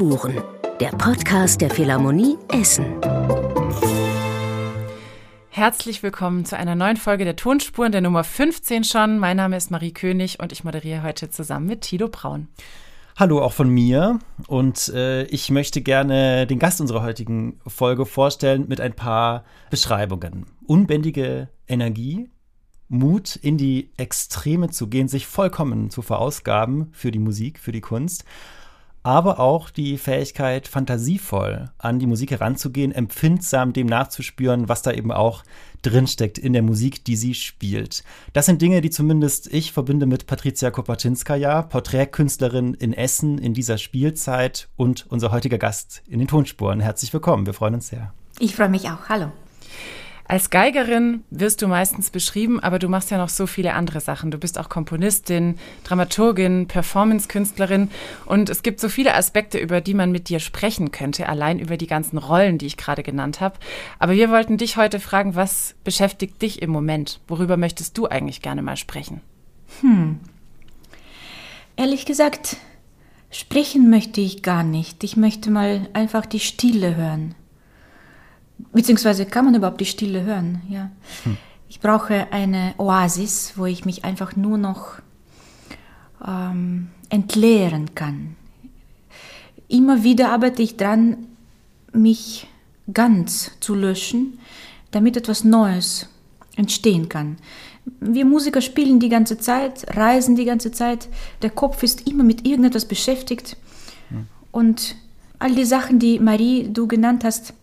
Spuren, der Podcast der Philharmonie Essen. Herzlich willkommen zu einer neuen Folge der Tonspuren, der Nummer 15 schon. Mein Name ist Marie König und ich moderiere heute zusammen mit Tilo Braun. Hallo auch von mir und äh, ich möchte gerne den Gast unserer heutigen Folge vorstellen mit ein paar Beschreibungen. Unbändige Energie, Mut in die Extreme zu gehen, sich vollkommen zu verausgaben für die Musik, für die Kunst aber auch die Fähigkeit, fantasievoll an die Musik heranzugehen, empfindsam dem nachzuspüren, was da eben auch drinsteckt in der Musik, die sie spielt. Das sind Dinge, die zumindest ich verbinde mit Patricia Kopaczynskaja, Porträtkünstlerin in Essen in dieser Spielzeit und unser heutiger Gast in den Tonspuren. Herzlich willkommen, wir freuen uns sehr. Ich freue mich auch. Hallo. Als Geigerin wirst du meistens beschrieben, aber du machst ja noch so viele andere Sachen. Du bist auch Komponistin, Dramaturgin, Performance-Künstlerin und es gibt so viele Aspekte, über die man mit dir sprechen könnte, allein über die ganzen Rollen, die ich gerade genannt habe. Aber wir wollten dich heute fragen, was beschäftigt dich im Moment? Worüber möchtest du eigentlich gerne mal sprechen? Hm. Ehrlich gesagt, sprechen möchte ich gar nicht. Ich möchte mal einfach die Stille hören. Beziehungsweise kann man überhaupt die Stille hören? Ja. Hm. Ich brauche eine Oasis, wo ich mich einfach nur noch ähm, entleeren kann. Immer wieder arbeite ich dran, mich ganz zu löschen, damit etwas Neues entstehen kann. Wir Musiker spielen die ganze Zeit, reisen die ganze Zeit, der Kopf ist immer mit irgendetwas beschäftigt. Hm. Und all die Sachen, die Marie, du genannt hast,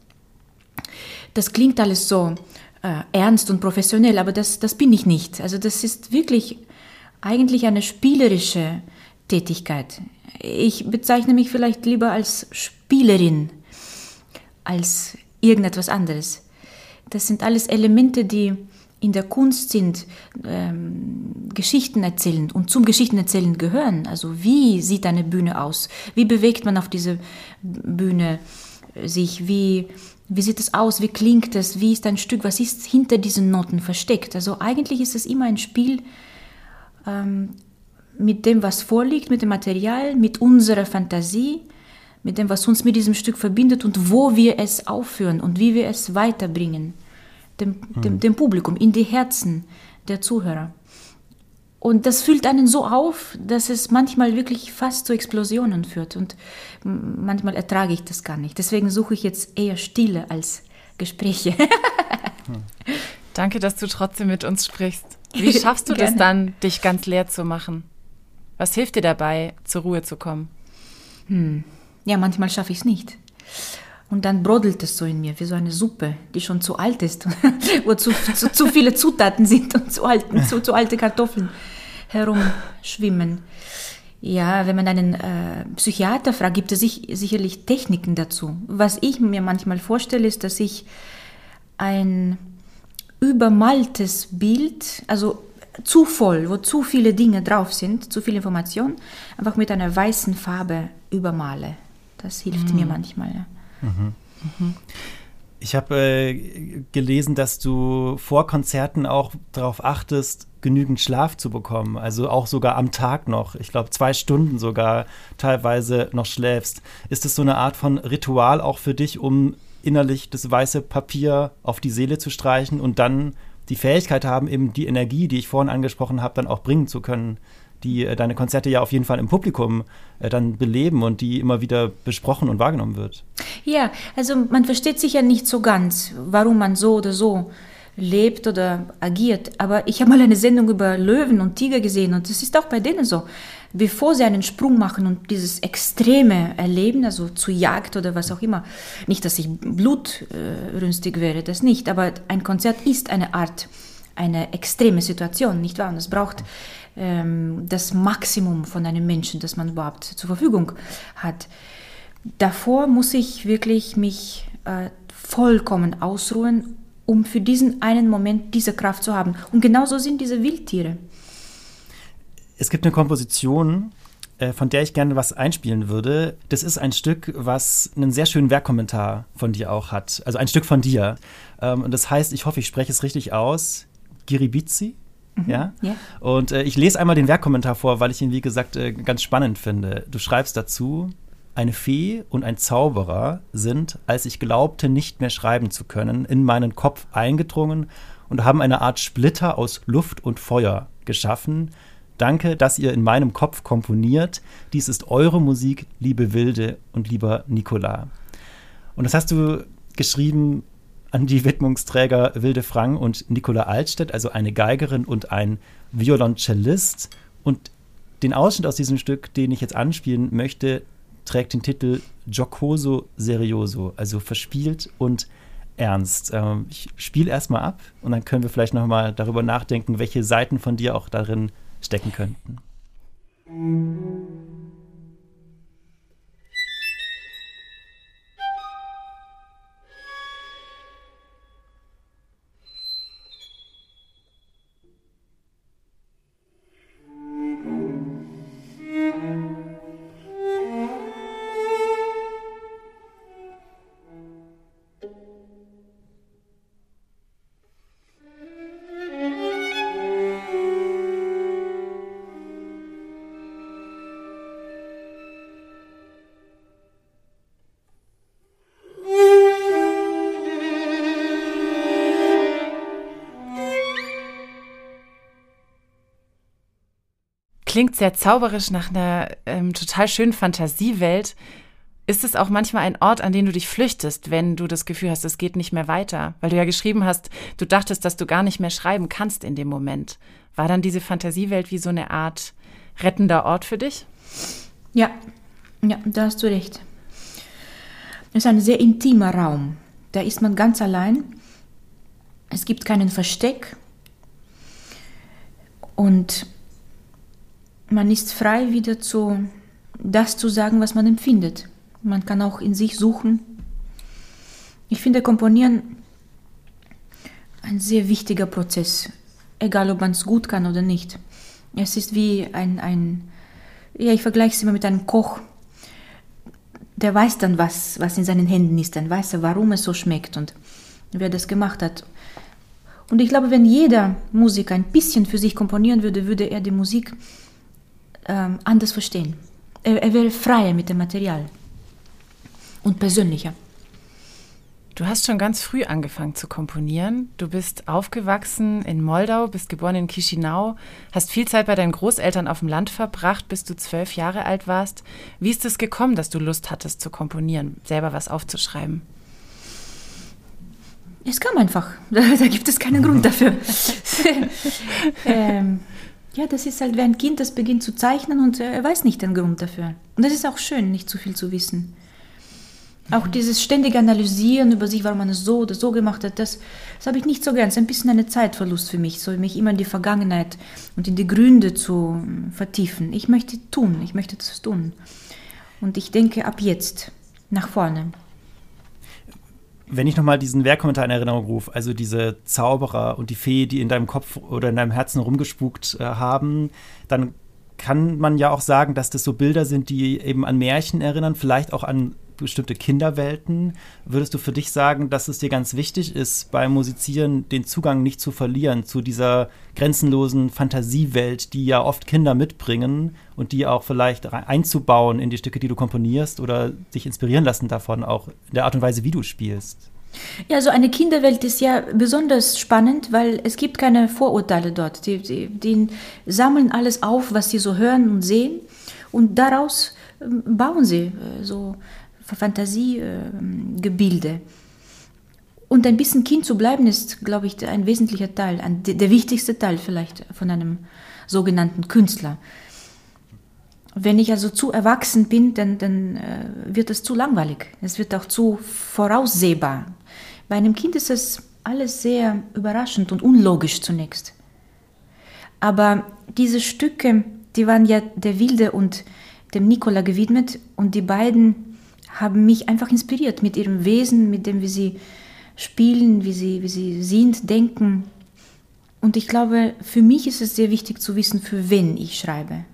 das klingt alles so äh, ernst und professionell, aber das, das bin ich nicht. Also das ist wirklich eigentlich eine spielerische Tätigkeit. Ich bezeichne mich vielleicht lieber als Spielerin als irgendetwas anderes. Das sind alles Elemente, die in der Kunst sind, ähm, Geschichten erzählen und zum Geschichtenerzählen gehören. Also wie sieht eine Bühne aus? Wie bewegt man auf diese Bühne sich? Wie wie sieht es aus? Wie klingt es? Wie ist ein Stück? Was ist hinter diesen Noten versteckt? Also eigentlich ist es immer ein Spiel ähm, mit dem, was vorliegt, mit dem Material, mit unserer Fantasie, mit dem, was uns mit diesem Stück verbindet und wo wir es aufführen und wie wir es weiterbringen, dem, dem, hm. dem Publikum, in die Herzen der Zuhörer. Und das füllt einen so auf, dass es manchmal wirklich fast zu Explosionen führt. Und manchmal ertrage ich das gar nicht. Deswegen suche ich jetzt eher Stille als Gespräche. Danke, dass du trotzdem mit uns sprichst. Wie schaffst du das dann, dich ganz leer zu machen? Was hilft dir dabei, zur Ruhe zu kommen? Hm. Ja, manchmal schaffe ich es nicht. Und dann brodelt es so in mir, wie so eine Suppe, die schon zu alt ist, wo zu, zu, zu viele Zutaten sind und zu, alten, zu, zu alte Kartoffeln herumschwimmen. Ja, wenn man einen äh, Psychiater fragt, gibt es sich, sicherlich Techniken dazu. Was ich mir manchmal vorstelle, ist, dass ich ein übermaltes Bild, also zu voll, wo zu viele Dinge drauf sind, zu viel Information, einfach mit einer weißen Farbe übermale. Das hilft mhm. mir manchmal. Ja. Mhm. Mhm. Ich habe äh, gelesen, dass du vor Konzerten auch darauf achtest, genügend Schlaf zu bekommen. Also auch sogar am Tag noch. Ich glaube, zwei Stunden sogar teilweise noch schläfst. Ist das so eine Art von Ritual auch für dich, um innerlich das weiße Papier auf die Seele zu streichen und dann die Fähigkeit haben, eben die Energie, die ich vorhin angesprochen habe, dann auch bringen zu können, die äh, deine Konzerte ja auf jeden Fall im Publikum äh, dann beleben und die immer wieder besprochen und wahrgenommen wird. Ja, also man versteht sich ja nicht so ganz, warum man so oder so lebt oder agiert. Aber ich habe mal eine Sendung über Löwen und Tiger gesehen und das ist auch bei denen so. Bevor sie einen Sprung machen und dieses Extreme erleben, also zu Jagd oder was auch immer, nicht, dass ich blutrünstig wäre, das nicht, aber ein Konzert ist eine Art, eine extreme Situation, nicht wahr? Und es braucht ähm, das Maximum von einem Menschen, das man überhaupt zur Verfügung hat. Davor muss ich wirklich mich äh, vollkommen ausruhen, um für diesen einen Moment diese Kraft zu haben. Und genauso sind diese Wildtiere. Es gibt eine Komposition, äh, von der ich gerne was einspielen würde. Das ist ein Stück, was einen sehr schönen Werkkommentar von dir auch hat. Also ein Stück von dir. Ähm, und das heißt, ich hoffe, ich spreche es richtig aus. Giribizi. Mhm. Ja? ja. Und äh, ich lese einmal den Werkkommentar vor, weil ich ihn, wie gesagt, äh, ganz spannend finde. Du schreibst dazu, eine Fee und ein Zauberer sind, als ich glaubte, nicht mehr schreiben zu können, in meinen Kopf eingedrungen und haben eine Art Splitter aus Luft und Feuer geschaffen. Danke, dass ihr in meinem Kopf komponiert. Dies ist eure Musik, liebe Wilde und lieber Nicola. Und das hast du geschrieben an die Widmungsträger Wilde Frank und Nicola Altstedt, also eine Geigerin und ein Violoncellist. Und den Ausschnitt aus diesem Stück, den ich jetzt anspielen möchte, trägt den Titel Giocoso Serioso, also verspielt und ernst. Ähm, ich spiele erstmal ab und dann können wir vielleicht nochmal darüber nachdenken, welche Seiten von dir auch darin stecken könnten. Klingt sehr zauberisch nach einer ähm, total schönen Fantasiewelt. Ist es auch manchmal ein Ort, an den du dich flüchtest, wenn du das Gefühl hast, es geht nicht mehr weiter? Weil du ja geschrieben hast, du dachtest, dass du gar nicht mehr schreiben kannst in dem Moment. War dann diese Fantasiewelt wie so eine Art rettender Ort für dich? Ja, ja, da hast du recht. Es ist ein sehr intimer Raum. Da ist man ganz allein. Es gibt keinen Versteck. Und man ist frei, wieder zu das zu sagen, was man empfindet. Man kann auch in sich suchen. Ich finde Komponieren ein sehr wichtiger Prozess, egal ob man es gut kann oder nicht. Es ist wie ein, ein ja, ich vergleiche es immer mit einem Koch. Der weiß dann, was, was in seinen Händen ist, dann weiß er, warum es so schmeckt und wer das gemacht hat. Und ich glaube, wenn jeder Musiker ein bisschen für sich komponieren würde, würde er die Musik ähm, anders verstehen. Er, er wäre freier mit dem Material und persönlicher. Du hast schon ganz früh angefangen zu komponieren. Du bist aufgewachsen in Moldau, bist geboren in Chisinau, hast viel Zeit bei deinen Großeltern auf dem Land verbracht, bis du zwölf Jahre alt warst. Wie ist es gekommen, dass du Lust hattest zu komponieren, selber was aufzuschreiben? Es kam einfach. Da, gibt es keinen Grund dafür. ähm, ja, das ist halt wie ein Kind, das beginnt zu zeichnen und er weiß nicht den Grund dafür. Und das ist auch schön, nicht zu viel zu wissen. Auch mhm. dieses ständige Analysieren über sich, warum man es so oder so gemacht hat, das, das habe ich nicht so gern. Es ist ein bisschen eine Zeitverlust für mich, so mich immer in die Vergangenheit und in die Gründe zu hm, vertiefen. Ich möchte tun, ich möchte das tun. Und ich denke ab jetzt nach vorne wenn ich nochmal diesen Werkkommentar in Erinnerung rufe, also diese Zauberer und die Fee, die in deinem Kopf oder in deinem Herzen rumgespukt äh, haben, dann kann man ja auch sagen, dass das so Bilder sind, die eben an Märchen erinnern, vielleicht auch an bestimmte Kinderwelten. Würdest du für dich sagen, dass es dir ganz wichtig ist, beim Musizieren den Zugang nicht zu verlieren zu dieser grenzenlosen Fantasiewelt, die ja oft Kinder mitbringen und die auch vielleicht einzubauen in die Stücke, die du komponierst oder sich inspirieren lassen davon, auch in der Art und Weise, wie du spielst? Ja, so eine Kinderwelt ist ja besonders spannend, weil es gibt keine Vorurteile dort. Die, die, die sammeln alles auf, was sie so hören und sehen und daraus ähm, bauen sie äh, so Fantasiegebilde. Und ein bisschen Kind zu bleiben, ist, glaube ich, ein wesentlicher Teil, der wichtigste Teil vielleicht von einem sogenannten Künstler. Wenn ich also zu erwachsen bin, dann, dann äh, wird es zu langweilig. Es wird auch zu voraussehbar. Bei einem Kind ist es alles sehr überraschend und unlogisch zunächst. Aber diese Stücke, die waren ja der Wilde und dem Nikola gewidmet und die beiden haben mich einfach inspiriert mit ihrem Wesen, mit dem, wie sie spielen, wie sie, wie sie sind, denken. Und ich glaube, für mich ist es sehr wichtig zu wissen, für wen ich schreibe.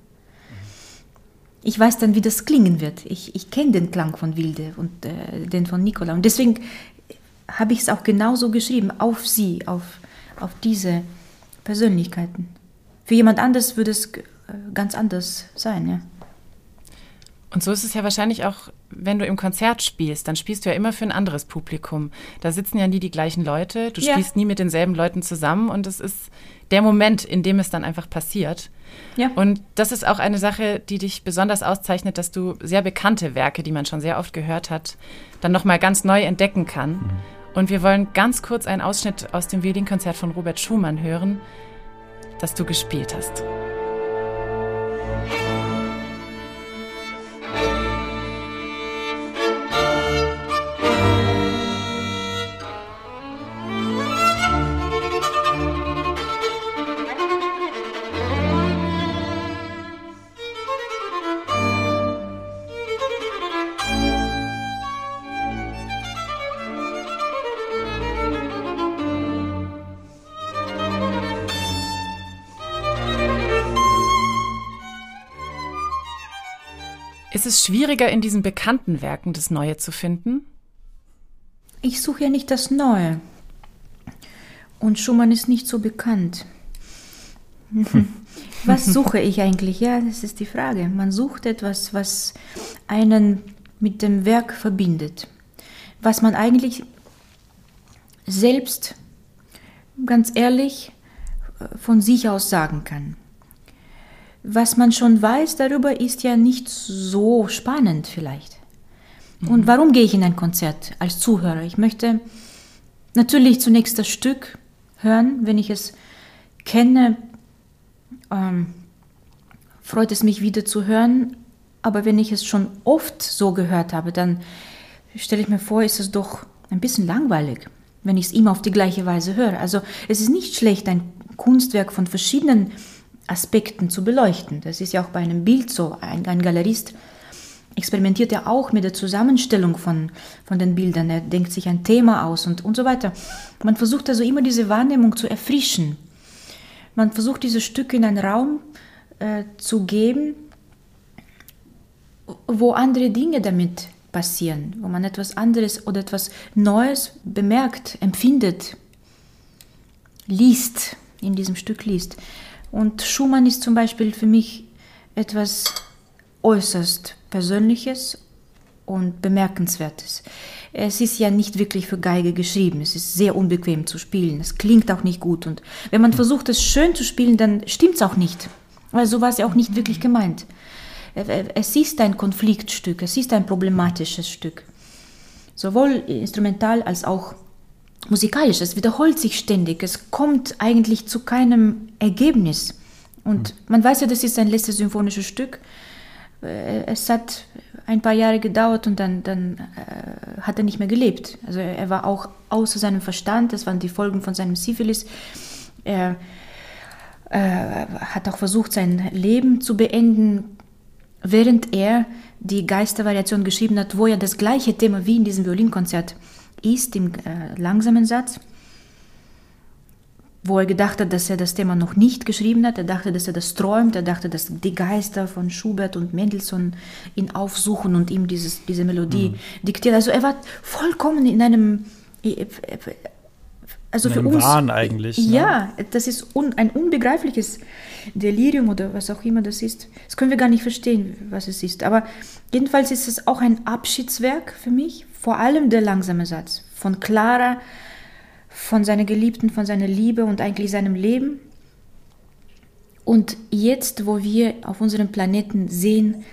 Ich weiß dann, wie das klingen wird. Ich, ich kenne den Klang von Wilde und äh, den von Nicola. Und deswegen habe ich es auch genauso geschrieben, auf sie, auf, auf diese Persönlichkeiten. Für jemand anders würde es äh, ganz anders sein. Ja. Und so ist es ja wahrscheinlich auch, wenn du im Konzert spielst, dann spielst du ja immer für ein anderes Publikum. Da sitzen ja nie die gleichen Leute, du Ja. spielst nie mit denselben Leuten zusammen und es ist der Moment, in dem es dann einfach passiert. Ja. Und das ist auch eine Sache, die dich besonders auszeichnet, dass du sehr bekannte Werke, die man schon sehr oft gehört hat, dann nochmal ganz neu entdecken kann. Und wir wollen ganz kurz einen Ausschnitt aus dem Violinkonzert von Robert Schumann hören, das du gespielt hast. Ist es schwieriger, in diesen bekannten Werken das Neue zu finden? Ich suche ja nicht das Neue. Und Schumann ist nicht so bekannt. Was suche ich eigentlich? Ja, das ist die Frage. Man sucht etwas, was einen mit dem Werk verbindet. Was man eigentlich selbst ganz ehrlich von sich aus sagen kann. Was man schon weiß darüber, ist ja nicht so spannend vielleicht. Und warum gehe ich in ein Konzert als Zuhörer? Ich möchte natürlich zunächst das Stück hören, wenn ich es kenne, ähm, freut es mich wieder zu hören. Aber wenn ich es schon oft so gehört habe, dann stelle ich mir vor, ist es doch ein bisschen langweilig, wenn ich es immer auf die gleiche Weise höre. Also es ist nicht schlecht, ein Kunstwerk von verschiedenen Aspekten zu beleuchten. Das ist ja auch bei einem Bild so. Ein, ein Galerist experimentiert ja auch mit der Zusammenstellung von, von den Bildern. Er denkt sich ein Thema aus und, und so weiter. Man versucht also immer diese Wahrnehmung zu erfrischen. Man versucht diese Stücke in einen Raum äh, zu geben, wo andere Dinge damit passieren, wo man etwas anderes oder etwas Neues bemerkt, empfindet, liest, in diesem Stück liest. Und Schumann ist zum Beispiel für mich etwas äußerst Persönliches und Bemerkenswertes. Es ist ja nicht wirklich für Geige geschrieben. Es ist sehr unbequem zu spielen. Es klingt auch nicht gut. Und wenn man versucht, es schön zu spielen, dann stimmt es auch nicht. Weil so war es ja auch nicht wirklich gemeint. Es ist ein Konfliktstück, es ist ein problematisches Stück. Sowohl instrumental als auch musikalisch. Es wiederholt sich ständig. Es kommt eigentlich zu keinem Ergebnis. Und man weiß ja, das ist ein letztes symphonisches Stück. Es hat ein paar Jahre gedauert und dann, dann äh, hat er nicht mehr gelebt. Also er, er, war auch außer seinem Verstand. Das waren die Folgen von seinem Syphilis. Er äh, hat auch versucht, sein Leben zu beenden, während er die Geistervariation geschrieben hat, wo ja das gleiche Thema wie in diesem Violinkonzert ist, im äh, langsamen Satz, wo er gedacht hat, dass er das Thema noch nicht geschrieben hat. Er dachte, dass er das träumt. Er dachte, dass die Geister von Schubert und Mendelssohn ihn aufsuchen und ihm dieses, diese Melodie mhm. diktieren. Also er war vollkommen in einem, also für uns, Wahn eigentlich. Ja, ne? das ist un, ein unbegreifliches Delirium oder was auch immer das ist. Das können wir gar nicht verstehen, was es ist. Aber jedenfalls ist es auch ein Abschiedswerk für mich. Vor allem der langsame Satz von Clara von seiner Geliebten, von seiner Liebe und eigentlich seinem Leben. Und jetzt, wo wir auf unserem Planeten sehen,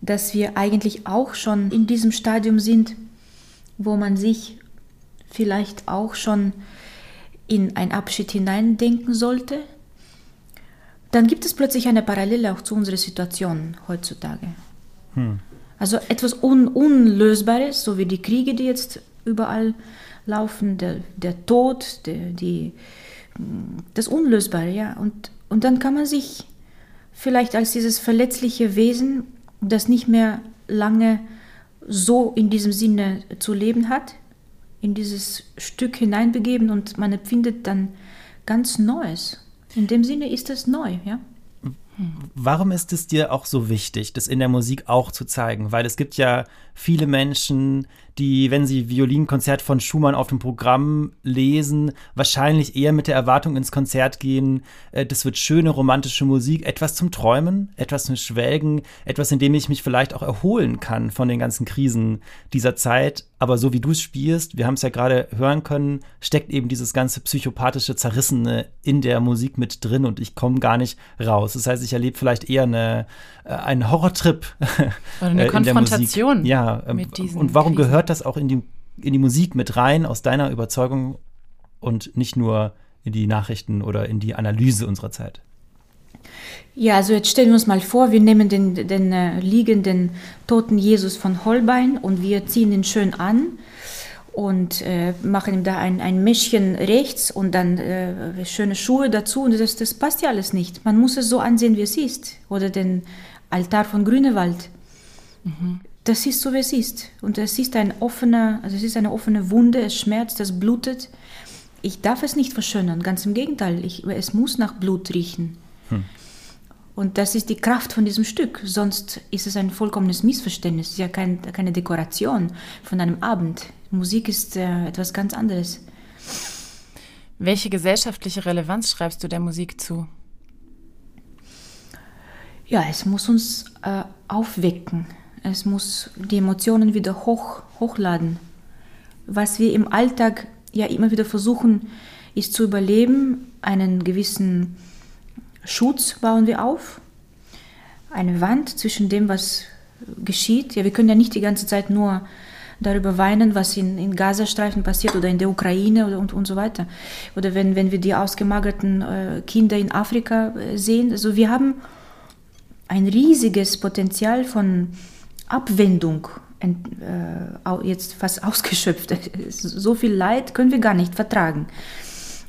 dass wir eigentlich auch schon in diesem Stadium sind, wo man sich vielleicht auch schon in einen Abschied hineindenken sollte, dann gibt es plötzlich eine Parallele auch zu unserer Situation heutzutage. Hm. Also etwas Un Unlösbares, so wie die Kriege, die jetzt überall laufen, der, der Tod, der, die, das Unlösbare, ja. Und, und dann kann man sich vielleicht als dieses verletzliche Wesen, das nicht mehr lange so in diesem Sinne zu leben hat, in dieses Stück hineinbegeben und man empfindet dann ganz Neues. In dem Sinne ist es neu, ja. Warum ist es dir auch so wichtig, das in der Musik auch zu zeigen? Weil es gibt ja viele Menschen, die, wenn sie Violinkonzert von Schumann auf dem Programm lesen, wahrscheinlich eher mit der Erwartung ins Konzert gehen, äh, das wird schöne romantische Musik, etwas zum Träumen, etwas zum Schwelgen, etwas, in dem ich mich vielleicht auch erholen kann von den ganzen Krisen dieser Zeit. Aber so wie du es spielst, wir haben es ja gerade hören können, steckt eben dieses ganze psychopathische, zerrissene in der Musik mit drin und ich komme gar nicht raus. Das heißt, ich erlebe vielleicht eher eine, äh, einen Horrortrip. Oder eine äh, Konfrontation Musik. Ja, mit diesen und warum Krisen. gehört das auch in die, in die Musik mit rein, aus deiner Überzeugung und nicht nur in die Nachrichten oder in die Analyse unserer Zeit? Ja, also jetzt stellen wir uns mal vor, wir nehmen den, den äh, liegenden toten Jesus von Holbein und wir ziehen ihn schön an und äh, machen ihm da ein, ein Mäschchen rechts und dann äh, schöne Schuhe dazu und das, das passt ja alles nicht. Man muss es so ansehen, wie es ist. Oder den Altar von Grünewald. Das ist so, wie es ist. Und es ist ein offener, also es ist eine offene Wunde, es schmerzt, es blutet. Ich darf es nicht verschönern, ganz im Gegenteil. Ich, es muss nach Blut riechen. Und das ist die Kraft von diesem Stück. Sonst ist es ein vollkommenes Missverständnis. Es ist ja kein, keine Dekoration von einem Abend. Musik ist äh, etwas ganz anderes. Welche gesellschaftliche Relevanz schreibst du der Musik zu? Ja, es muss uns äh, aufwecken. Es muss die Emotionen wieder hoch, hochladen. Was wir im Alltag ja immer wieder versuchen, ist zu überleben. Einen gewissen Schutz bauen wir auf. Eine Wand zwischen dem, was geschieht. Ja, wir können ja nicht die ganze Zeit nur darüber weinen, was in, in Gazastreifen passiert oder in der Ukraine oder, und, und so weiter. Oder wenn, wenn wir die ausgemagerten äh, Kinder in Afrika äh, sehen. Also wir haben ein riesiges Potenzial von Abwendung äh, jetzt fast ausgeschöpft. So viel Leid können wir gar nicht vertragen.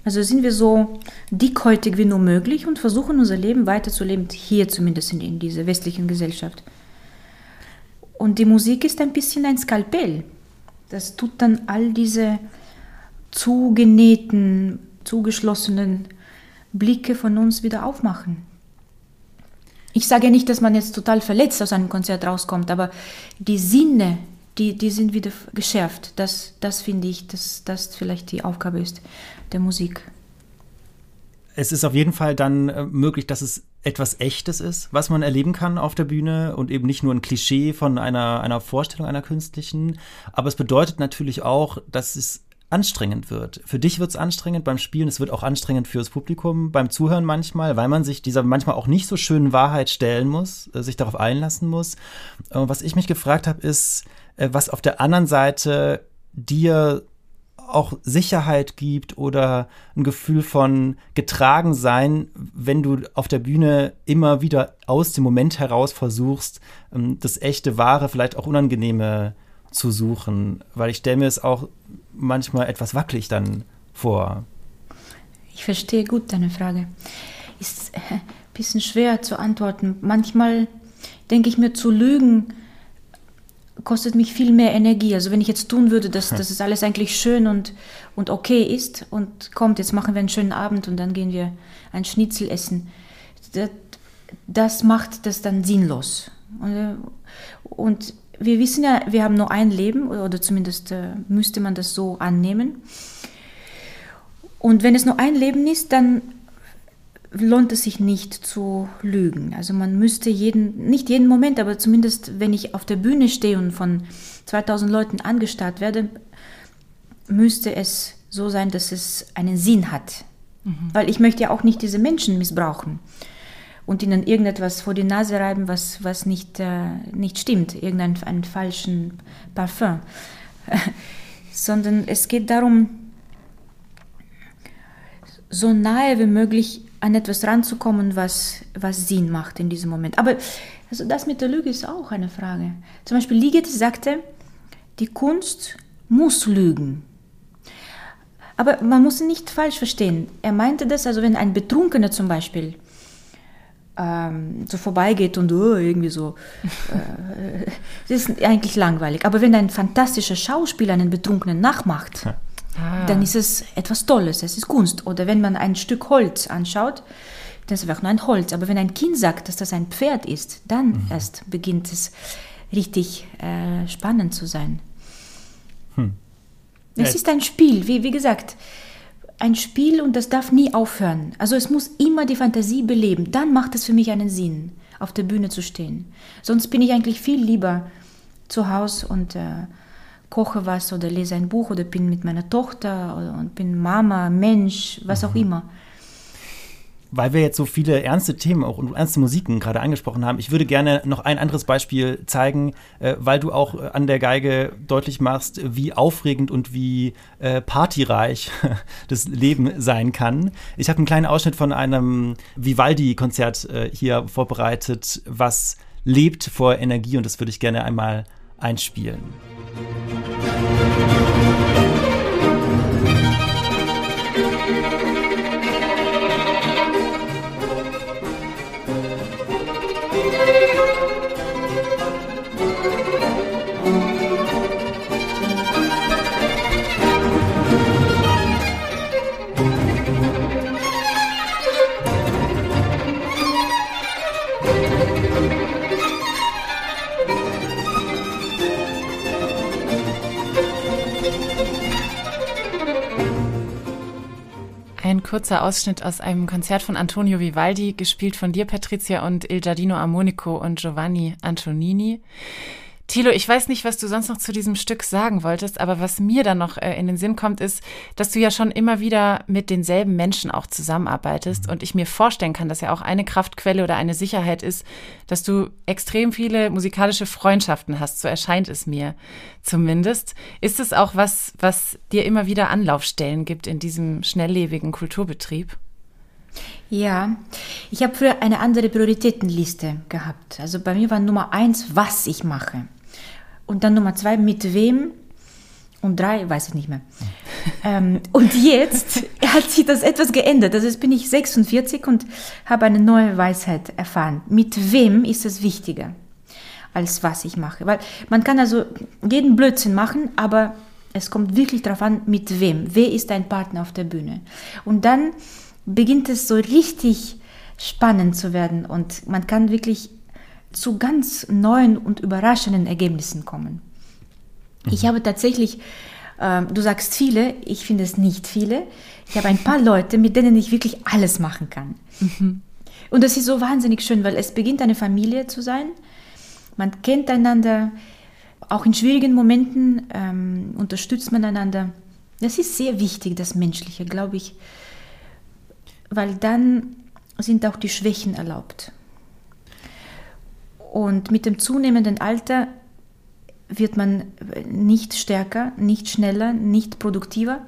Also sind wir so dickhäutig wie nur möglich und versuchen unser Leben weiterzuleben, hier zumindest in, in dieser westlichen Gesellschaft. Und die Musik ist ein bisschen ein Skalpell. Das tut dann all diese zugenähten, zugeschlossenen Blicke von uns wieder aufmachen. Ich sage nicht, dass man jetzt total verletzt aus einem Konzert rauskommt, aber die Sinne, die, die sind wieder geschärft. Das, das finde ich, dass das vielleicht die Aufgabe ist der Musik. Es ist auf jeden Fall dann äh, möglich, dass es etwas Echtes ist, was man erleben kann auf der Bühne und eben nicht nur ein Klischee von einer, einer Vorstellung einer künstlichen. Aber es bedeutet natürlich auch, dass es anstrengend wird. Für dich wird es anstrengend beim Spielen, es wird auch anstrengend fürs Publikum beim Zuhören manchmal, weil man sich dieser manchmal auch nicht so schönen Wahrheit stellen muss, äh, sich darauf einlassen muss. Äh, was ich mich gefragt habe, ist, äh, was auf der anderen Seite dir auch Sicherheit gibt oder ein Gefühl von getragen sein, wenn du auf der Bühne immer wieder aus dem Moment heraus versuchst, ähm, das echte, wahre, vielleicht auch unangenehme zu suchen, weil ich stelle mir es auch manchmal etwas wackelig dann vor. Ich verstehe gut deine Frage. Ist ein bisschen schwer zu antworten. Manchmal denke ich mir, zu lügen kostet mich viel mehr Energie. Also wenn ich jetzt tun würde, dass, dass es alles eigentlich schön und, und okay ist und kommt, jetzt machen wir einen schönen Abend und dann gehen wir ein Schnitzel essen. Das, das macht das dann sinnlos. Und, äh, und wir wissen ja, wir haben nur ein Leben, oder zumindest äh, müsste man das so annehmen. Und wenn es nur ein Leben ist, dann lohnt es sich nicht zu lügen. Also man müsste jeden, nicht jeden Moment, aber zumindest wenn ich auf der Bühne stehe und von 2000 Leuten angestarrt werde, müsste es so sein, dass es einen Sinn hat. Weil ich möchte ja auch nicht diese Menschen missbrauchen und ihnen irgendetwas vor die Nase reiben, was, was nicht, äh, nicht stimmt, irgendeinen einen falschen Parfum. Sondern es geht darum, so nahe wie möglich an etwas ranzukommen, was, was Sinn macht in diesem Moment. Aber also das mit der Lüge ist auch eine Frage. Zum Beispiel Liget sagte, die Kunst muss lügen. Aber man muss ihn nicht falsch verstehen. Er meinte das, also wenn ein Betrunkener zum Beispiel ähm, so vorbeigeht und oh, irgendwie so, äh, das ist eigentlich langweilig. Aber wenn ein fantastischer Schauspieler einen Betrunkenen nachmacht, Ah. dann ist es etwas Tolles, es ist Kunst. Oder wenn man ein Stück Holz anschaut, dann ist es einfach nur ein Holz. Aber wenn ein Kind sagt, dass das ein Pferd ist, dann erst beginnt es richtig äh, spannend zu sein. Hm. Es ja. ist ein Spiel, wie, wie gesagt, ein Spiel und das darf nie aufhören. Also es muss immer die Fantasie beleben. Dann macht es für mich einen Sinn, auf der Bühne zu stehen. Sonst bin ich eigentlich viel lieber zu Hause und äh, koche was oder lese ein Buch oder bin mit meiner Tochter oder, und bin Mama, Mensch, was auch mhm. immer weil wir jetzt so viele ernste Themen auch und ernste Musiken gerade angesprochen haben, ich würde gerne noch ein anderes Beispiel zeigen, äh, weil du auch äh, an der Geige deutlich machst, wie aufregend und wie äh, partyreich das Leben sein kann. Ich habe einen kleinen Ausschnitt von einem Vivaldi-Konzert äh, hier vorbereitet, was lebt vor Energie und das würde ich gerne einmal einspielen. Musik kurzer Ausschnitt aus einem Konzert von Antonio Vivaldi, gespielt von dir, Patricia, und Il Giardino Armonico und Giovanni Antonini. Thilo, ich weiß nicht, was du sonst noch zu diesem Stück sagen wolltest, aber was mir dann noch äh, in den Sinn kommt, ist, dass du ja schon immer wieder mit denselben Menschen auch zusammenarbeitest und ich mir vorstellen kann, dass ja auch eine Kraftquelle oder eine Sicherheit ist, dass du extrem viele musikalische Freundschaften hast. So erscheint es mir zumindest. Ist es auch was, was dir immer wieder Anlaufstellen gibt in diesem schnelllebigen Kulturbetrieb? Ja, ich habe früher eine andere Prioritätenliste gehabt. Also bei mir war Nummer eins, was ich mache. Und dann Nummer zwei, mit wem. Und drei, weiß ich nicht mehr. ähm, und jetzt hat sich das etwas geändert. Also jetzt bin ich 46 und habe eine neue Weisheit erfahren. Mit wem ist es wichtiger, als was ich mache? Weil man kann also jeden Blödsinn machen, aber es kommt wirklich darauf an, mit wem. Wer ist dein Partner auf der Bühne? Und dann beginnt es so richtig spannend zu werden und man kann wirklich zu ganz neuen und überraschenden Ergebnissen kommen. Mhm. Ich habe tatsächlich, äh, du sagst viele, ich finde es nicht viele. Ich habe ein paar Leute, mit denen ich wirklich alles machen kann. Mhm. Und das ist so wahnsinnig schön, weil es beginnt eine Familie zu sein. Man kennt einander, auch in schwierigen Momenten ähm, unterstützt man einander. Das ist sehr wichtig, das Menschliche, glaube ich, weil dann sind auch die Schwächen erlaubt. Und mit dem zunehmenden Alter wird man nicht stärker, nicht schneller, nicht produktiver,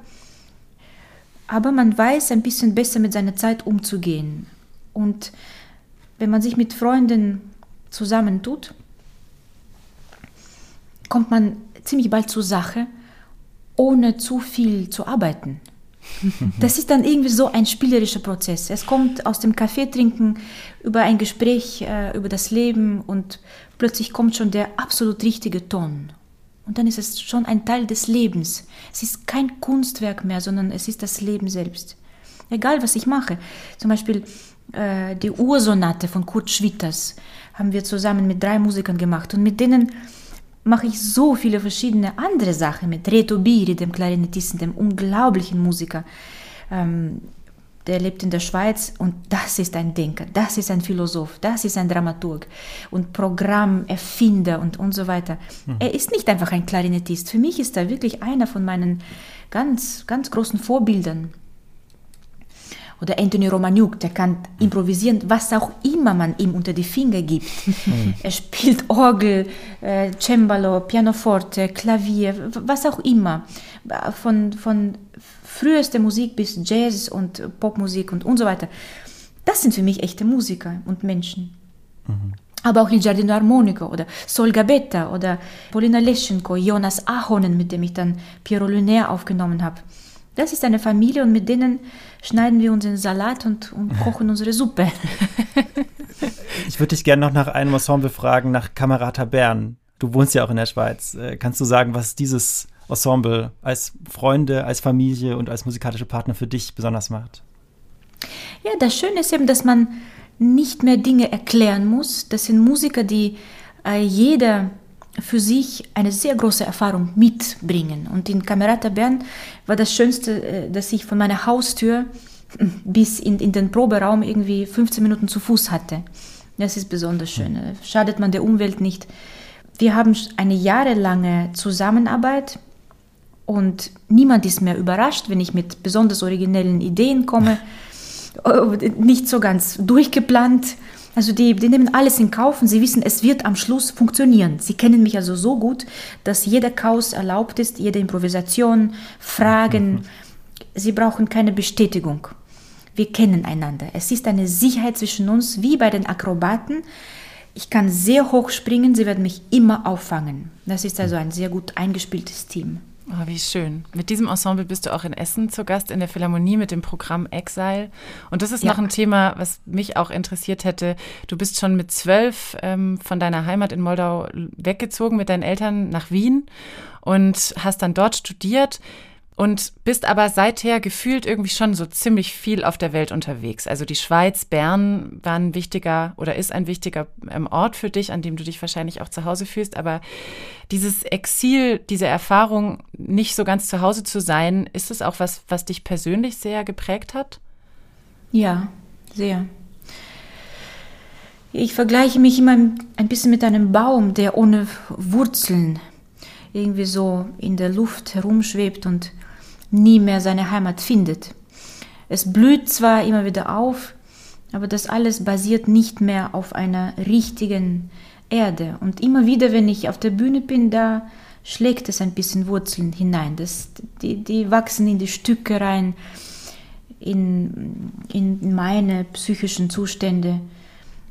aber man weiß ein bisschen besser mit seiner Zeit umzugehen. Und wenn man sich mit Freunden zusammentut, kommt man ziemlich bald zur Sache, ohne zu viel zu arbeiten. Das ist dann irgendwie so ein spielerischer Prozess. Es kommt aus dem Kaffee trinken über ein Gespräch äh, über das Leben und plötzlich kommt schon der absolut richtige Ton. Und dann ist es schon ein Teil des Lebens. Es ist kein Kunstwerk mehr, sondern es ist das Leben selbst. Egal, was ich mache. Zum Beispiel äh, die Ursonate von Kurt Schwitters haben wir zusammen mit drei Musikern gemacht und mit denen mache ich so viele verschiedene andere Sachen mit Reto Biri, dem Klarinettisten, dem unglaublichen Musiker. Ähm, der lebt in der Schweiz und das ist ein Denker, das ist ein Philosoph, das ist ein Dramaturg und Programmerfinder und, und so weiter. Mhm. Er ist nicht einfach ein Klarinettist. Für mich ist er wirklich einer von meinen ganz, ganz großen Vorbildern oder Anthony Romaniuk, der kann improvisieren, was auch immer man ihm unter die Finger gibt. Mhm. Er spielt Orgel, äh, Cembalo, Pianoforte, Klavier, was auch immer. Von, von frühester Musik bis Jazz und Popmusik und, und so weiter. Das sind für mich echte Musiker und Menschen. Mhm. Aber auch Il Giardino Armonico oder Sol Gabetta oder Polina Leschenko, Jonas Ahonen, mit dem ich dann Piero Lunaire aufgenommen habe. Das ist eine Familie und mit denen schneiden wir unseren Salat und, und kochen unsere Suppe. ich würde dich gerne noch nach einem Ensemble fragen, nach Kamerata Bern. Du wohnst ja auch in der Schweiz. Äh, kannst du sagen, was dieses Ensemble als Freunde, als Familie und als musikalische Partner für dich besonders macht? Ja, das Schöne ist eben, dass man nicht mehr Dinge erklären muss. Das sind Musiker, die äh, jeder für sich eine sehr große Erfahrung mitbringen. Und in Camerata Bern war das Schönste, äh, dass ich von meiner Haustür bis in, in den Proberaum irgendwie 15 Minuten zu Fuß hatte. Das ist besonders schön. Äh, schadet man der Umwelt nicht. Wir haben eine jahrelange Zusammenarbeit und niemand ist mehr überrascht, wenn ich mit besonders originellen Ideen komme. Nicht so ganz durchgeplant. Also die, die nehmen alles in Kauf und sie wissen, es wird am Schluss funktionieren. Sie kennen mich also so gut, dass jeder Chaos erlaubt ist, jede Improvisation, Fragen. Mhm. Sie brauchen keine Bestätigung. Wir kennen einander. Es ist eine Sicherheit zwischen uns, wie bei den Akrobaten. Ich kann sehr hoch springen, sie werden mich immer auffangen. Das ist also ein sehr gut eingespieltes Team. Oh, wie schön. Mit diesem Ensemble bist du auch in Essen zu Gast in der Philharmonie mit dem Programm Exile. Und das ist ja. noch ein Thema, was mich auch interessiert hätte. Du bist schon mit zwölf ähm, von deiner Heimat in Moldau weggezogen mit deinen Eltern nach Wien und hast dann dort studiert und bist aber seither gefühlt irgendwie schon so ziemlich viel auf der Welt unterwegs. Also die Schweiz, Bern war ein wichtiger oder ist ein wichtiger ähm, Ort für dich, an dem du dich wahrscheinlich auch zu Hause fühlst. Aber dieses Exil, diese Erfahrung, nicht so ganz zu Hause zu sein, ist es auch was, was dich persönlich sehr geprägt hat? Ja, sehr. Ich vergleiche mich immer ein bisschen mit einem Baum, der ohne Wurzeln irgendwie so in der Luft herumschwebt und nie mehr seine Heimat findet. Es blüht zwar immer wieder auf, aber das alles basiert nicht mehr auf einer richtigen Erde. Und immer wieder, wenn ich auf der Bühne bin, da schlägt es ein bisschen Wurzeln hinein. Das, die, die wachsen in die Stücke rein, in, in meine psychischen Zustände.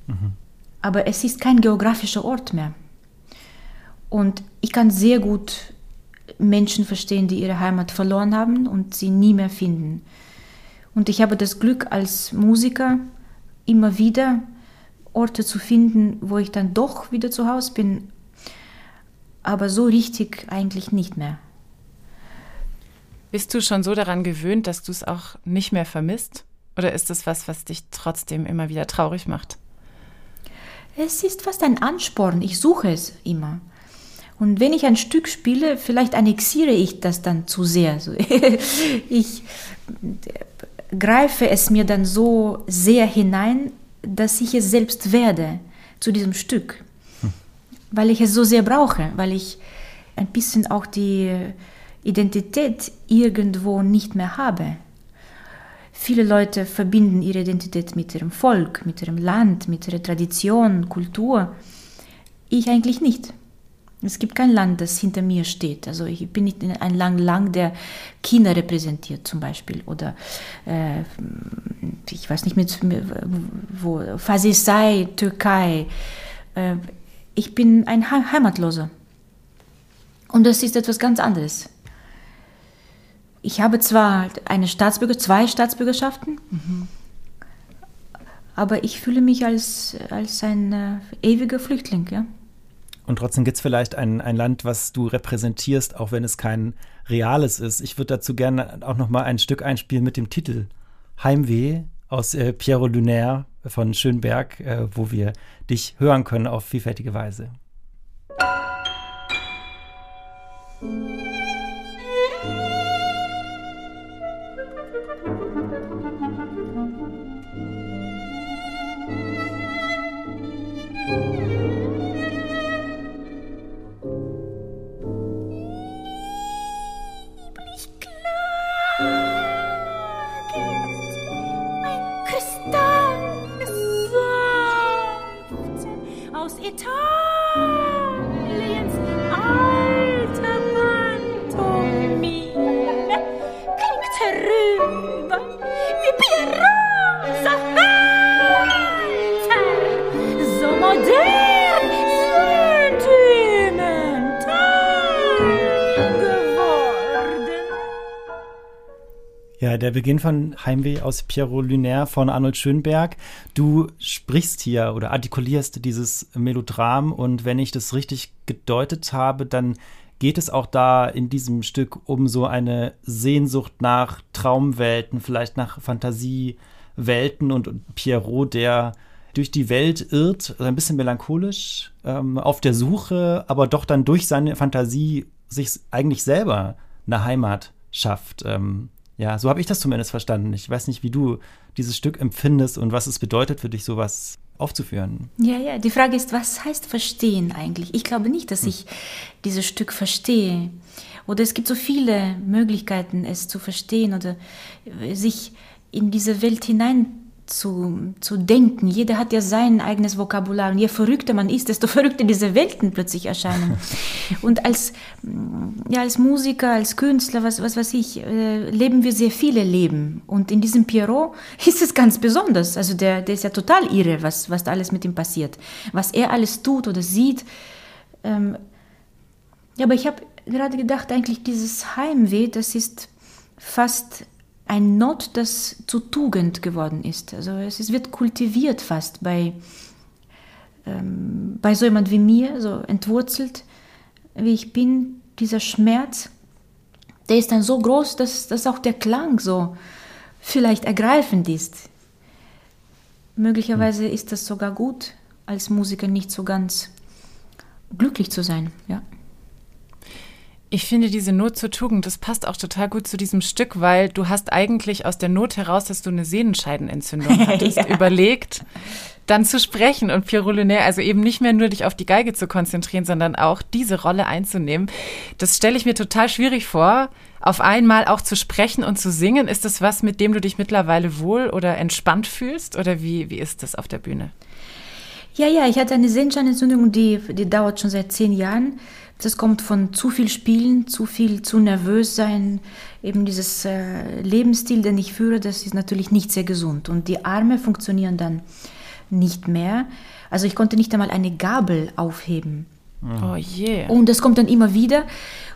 Mhm. Aber es ist kein geografischer Ort mehr. Und ich kann sehr gut Menschen verstehen, die ihre Heimat verloren haben und sie nie mehr finden. Und ich habe das Glück als Musiker immer wieder Orte zu finden, wo ich dann doch wieder zu Hause bin, aber so richtig eigentlich nicht mehr. Bist du schon so daran gewöhnt, dass du es auch nicht mehr vermisst? Oder ist es was, was dich trotzdem immer wieder traurig macht? Es ist fast ein Ansporn. Ich suche es immer. Und wenn ich ein Stück spiele, vielleicht annexiere ich das dann zu sehr. ich greife es mir dann so sehr hinein, dass ich es selbst werde zu diesem Stück, weil ich es so sehr brauche, weil ich ein bisschen auch die Identität irgendwo nicht mehr habe. Viele Leute verbinden ihre Identität mit ihrem Volk, mit ihrem Land, mit ihrer Tradition, Kultur. Ich eigentlich nicht. Es gibt kein Land, das hinter mir steht. Also ich bin nicht ein Land lang, der China repräsentiert zum Beispiel oder äh, ich weiß nicht mit wo Fasisei, Türkei. Äh, ich bin ein Heimatloser und das ist etwas ganz anderes. Ich habe zwar eine Staatsbürger, zwei Staatsbürgerschaften, mhm. aber ich fühle mich als, als ein äh, ewiger Flüchtling. Ja? Und trotzdem gibt es vielleicht ein, ein Land, was du repräsentierst, auch wenn es kein reales ist. Ich würde dazu gerne auch noch mal ein Stück einspielen mit dem Titel Heimweh aus äh, Piero Lunaire von Schönberg, äh, wo wir dich hören können auf vielfältige Weise. Der Beginn von Heimweh aus Pierrot Lunaire von Arnold Schönberg. Du sprichst hier oder artikulierst dieses Melodram und wenn ich das richtig gedeutet habe, dann geht es auch da in diesem Stück um so eine Sehnsucht nach Traumwelten, vielleicht nach Fantasiewelten und Pierrot, der durch die Welt irrt, also ein bisschen melancholisch, ähm, auf der Suche, aber doch dann durch seine Fantasie sich eigentlich selber eine Heimat schafft. Ähm, ja, so habe ich das zumindest verstanden. Ich weiß nicht, wie du dieses Stück empfindest und was es bedeutet für dich, sowas aufzuführen. Ja, ja, die Frage ist, was heißt verstehen eigentlich? Ich glaube nicht, dass ich dieses Stück verstehe. Oder es gibt so viele Möglichkeiten, es zu verstehen oder sich in diese Welt hinein zu, zu denken. Jeder hat ja sein eigenes Vokabular. Und je verrückter man ist, desto verrückter diese Welten plötzlich erscheinen. Und als, ja, als Musiker, als Künstler, was, was weiß ich, äh, leben wir sehr viele Leben. Und in diesem Pierrot ist es ganz besonders. Also der, der ist ja total irre, was, was da alles mit ihm passiert. Was er alles tut oder sieht. Ähm, ja, aber ich habe gerade gedacht, eigentlich dieses Heimweh, das ist fast ein Not, das zu Tugend geworden ist. Also es wird kultiviert fast bei, ähm, bei so jemand wie mir, so entwurzelt, wie ich bin, dieser Schmerz, der ist dann so groß, dass, dass auch der Klang so vielleicht ergreifend ist. Möglicherweise ist das sogar gut, als Musiker nicht so ganz glücklich zu sein, ja. Ich finde diese Not zur Tugend, das passt auch total gut zu diesem Stück, weil du hast eigentlich aus der Not heraus, dass du eine Sehnenscheidenentzündung hattest, ja. überlegt, dann zu sprechen und Pierre Roulinaire, also eben nicht mehr nur dich auf die Geige zu konzentrieren, sondern auch diese Rolle einzunehmen. Das stelle ich mir total schwierig vor, auf einmal auch zu sprechen und zu singen. Ist das was, mit dem du dich mittlerweile wohl oder entspannt fühlst? Oder wie, wie ist das auf der Bühne? Ja, ja, ich hatte eine Sehnenscheidenentzündung, die, die dauert schon seit zehn Jahren. Das kommt von zu viel Spielen, zu viel, zu nervös sein. Eben dieses äh, Lebensstil, den ich führe, das ist natürlich nicht sehr gesund. Und die Arme funktionieren dann nicht mehr. Also ich konnte nicht einmal eine Gabel aufheben. Oh je. Yeah. Und das kommt dann immer wieder.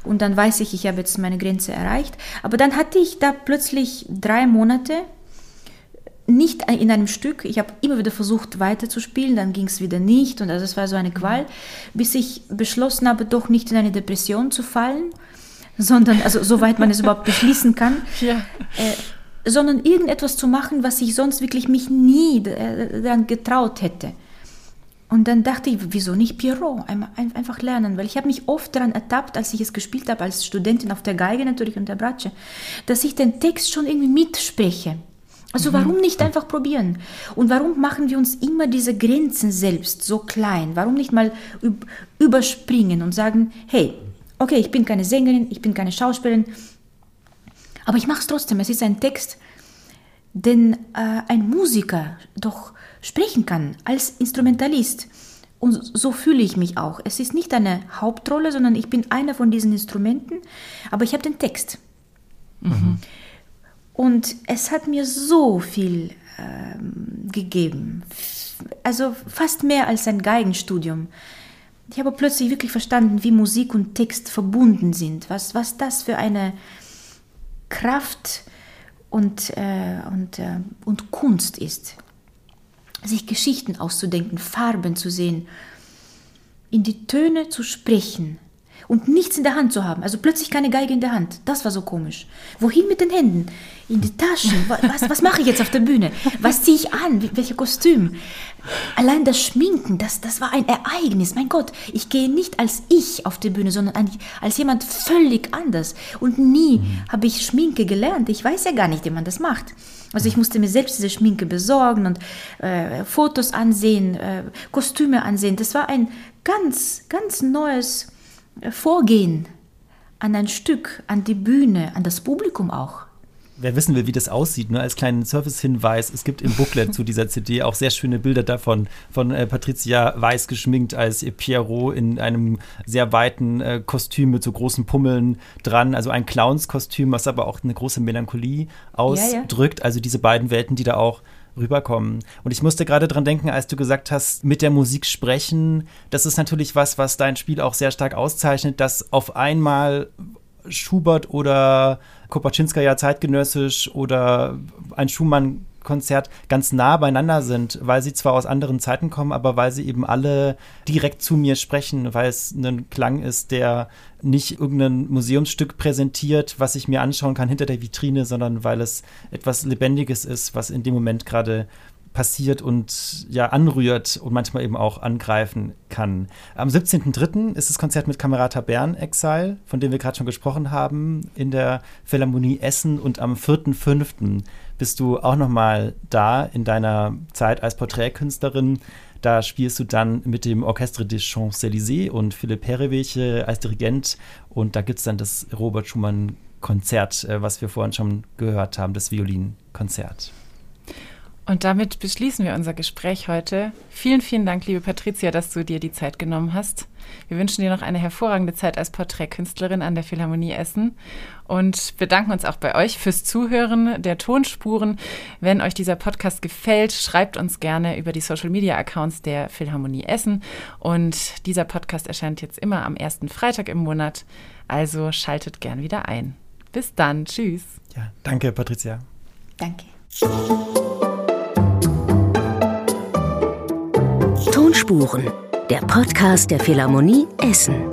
Und dann weiß ich, ich habe jetzt meine Grenze erreicht. Aber dann hatte ich da plötzlich drei Monate nicht in einem Stück. Ich habe immer wieder versucht weiterzuspielen, dann ging es wieder nicht und also es war so eine Qual, bis ich beschlossen habe, doch nicht in eine Depression zu fallen, sondern, also soweit man es überhaupt beschließen kann, ja. äh, sondern irgendetwas zu machen, was ich sonst wirklich mich nie äh, dann getraut hätte. Und dann dachte ich, wieso nicht Pierrot? Einfach lernen, weil ich habe mich oft daran ertappt, als ich es gespielt habe, als Studentin auf der Geige natürlich und der Bratsche, dass ich den Text schon irgendwie mitspreche. Also mhm. warum nicht einfach probieren? Und warum machen wir uns immer diese Grenzen selbst so klein? Warum nicht mal überspringen und sagen, hey, okay, ich bin keine Sängerin, ich bin keine Schauspielerin, aber ich mache es trotzdem. Es ist ein Text, den äh, ein Musiker doch sprechen kann als Instrumentalist. Und so fühle ich mich auch. Es ist nicht eine Hauptrolle, sondern ich bin einer von diesen Instrumenten, aber ich habe den Text. Mhm. Und es hat mir so viel ähm, gegeben. Also fast mehr als ein Geigenstudium. Ich habe plötzlich wirklich verstanden, wie Musik und Text verbunden sind, was, was das für eine Kraft und, äh, und, äh, und Kunst ist. Sich Geschichten auszudenken, Farben zu sehen, in die Töne zu sprechen, und nichts in der Hand zu haben. Also plötzlich keine Geige in der Hand. Das war so komisch. Wohin mit den Händen? In die Taschen. Was, was mache ich jetzt auf der Bühne? Was ziehe ich an? Welche Kostüm? Allein das Schminken, das, das war ein Ereignis. Mein Gott, ich gehe nicht als ich auf die Bühne, sondern als jemand völlig anders. Und nie mhm. habe ich Schminke gelernt. Ich weiß ja gar nicht, wie man das macht. Also ich musste mir selbst diese Schminke besorgen und äh, Fotos ansehen, äh, Kostüme ansehen. Das war ein ganz, ganz neues Vorgehen an ein Stück, an die Bühne, an das Publikum auch. Wer wissen will, wie das aussieht, nur als kleinen Service-Hinweis, es gibt im Booklet zu dieser CD auch sehr schöne Bilder davon, von äh, Patricia Weiß geschminkt als Pierrot in einem sehr weiten äh, Kostüm mit so großen Pummeln dran, also ein Clownskostüm, was aber auch eine große Melancholie ausdrückt. Ja, ja. Also diese beiden Welten, die da auch rüberkommen. Und ich musste gerade dran denken, als du gesagt hast, mit der Musik sprechen, das ist natürlich was, was dein Spiel auch sehr stark auszeichnet, dass auf einmal Schubert oder Kopaczynska ja zeitgenössisch oder ein Schumann Konzert ganz nah beieinander sind, weil sie zwar aus anderen Zeiten kommen, aber weil sie eben alle direkt zu mir sprechen, weil es ein Klang ist, der nicht irgendein Museumsstück präsentiert, was ich mir anschauen kann hinter der Vitrine, sondern weil es etwas Lebendiges ist, was in dem Moment gerade passiert und ja anrührt und manchmal eben auch angreifen kann. Am 17.03. ist das Konzert mit Kamerata Bern Exile, von dem wir gerade schon gesprochen haben, in der Philharmonie Essen und am 4.05. bist du auch nochmal da in deiner Zeit als Porträtkünstlerin. Da spielst du dann mit dem Orchestre des Champs-Élysées und Philipp Herrewege als Dirigent und da gibt es dann das Robert Schumann Konzert, äh, was wir vorhin schon gehört haben, das Violinkonzert. Und damit beschließen wir unser Gespräch heute. Vielen, vielen Dank, liebe Patricia, dass du dir die Zeit genommen hast. Wir wünschen dir noch eine hervorragende Zeit als Porträtkünstlerin an der Philharmonie Essen und bedanken uns auch bei euch fürs Zuhören der Tonspuren. Wenn euch dieser Podcast gefällt, schreibt uns gerne über die Social Media Accounts der Philharmonie Essen. Und dieser Podcast erscheint jetzt immer am ersten Freitag im Monat. Also schaltet gern wieder ein. Bis dann. Tschüss. Ja, danke, Patricia. Danke. Tonspuren, der Podcast der Philharmonie Essen.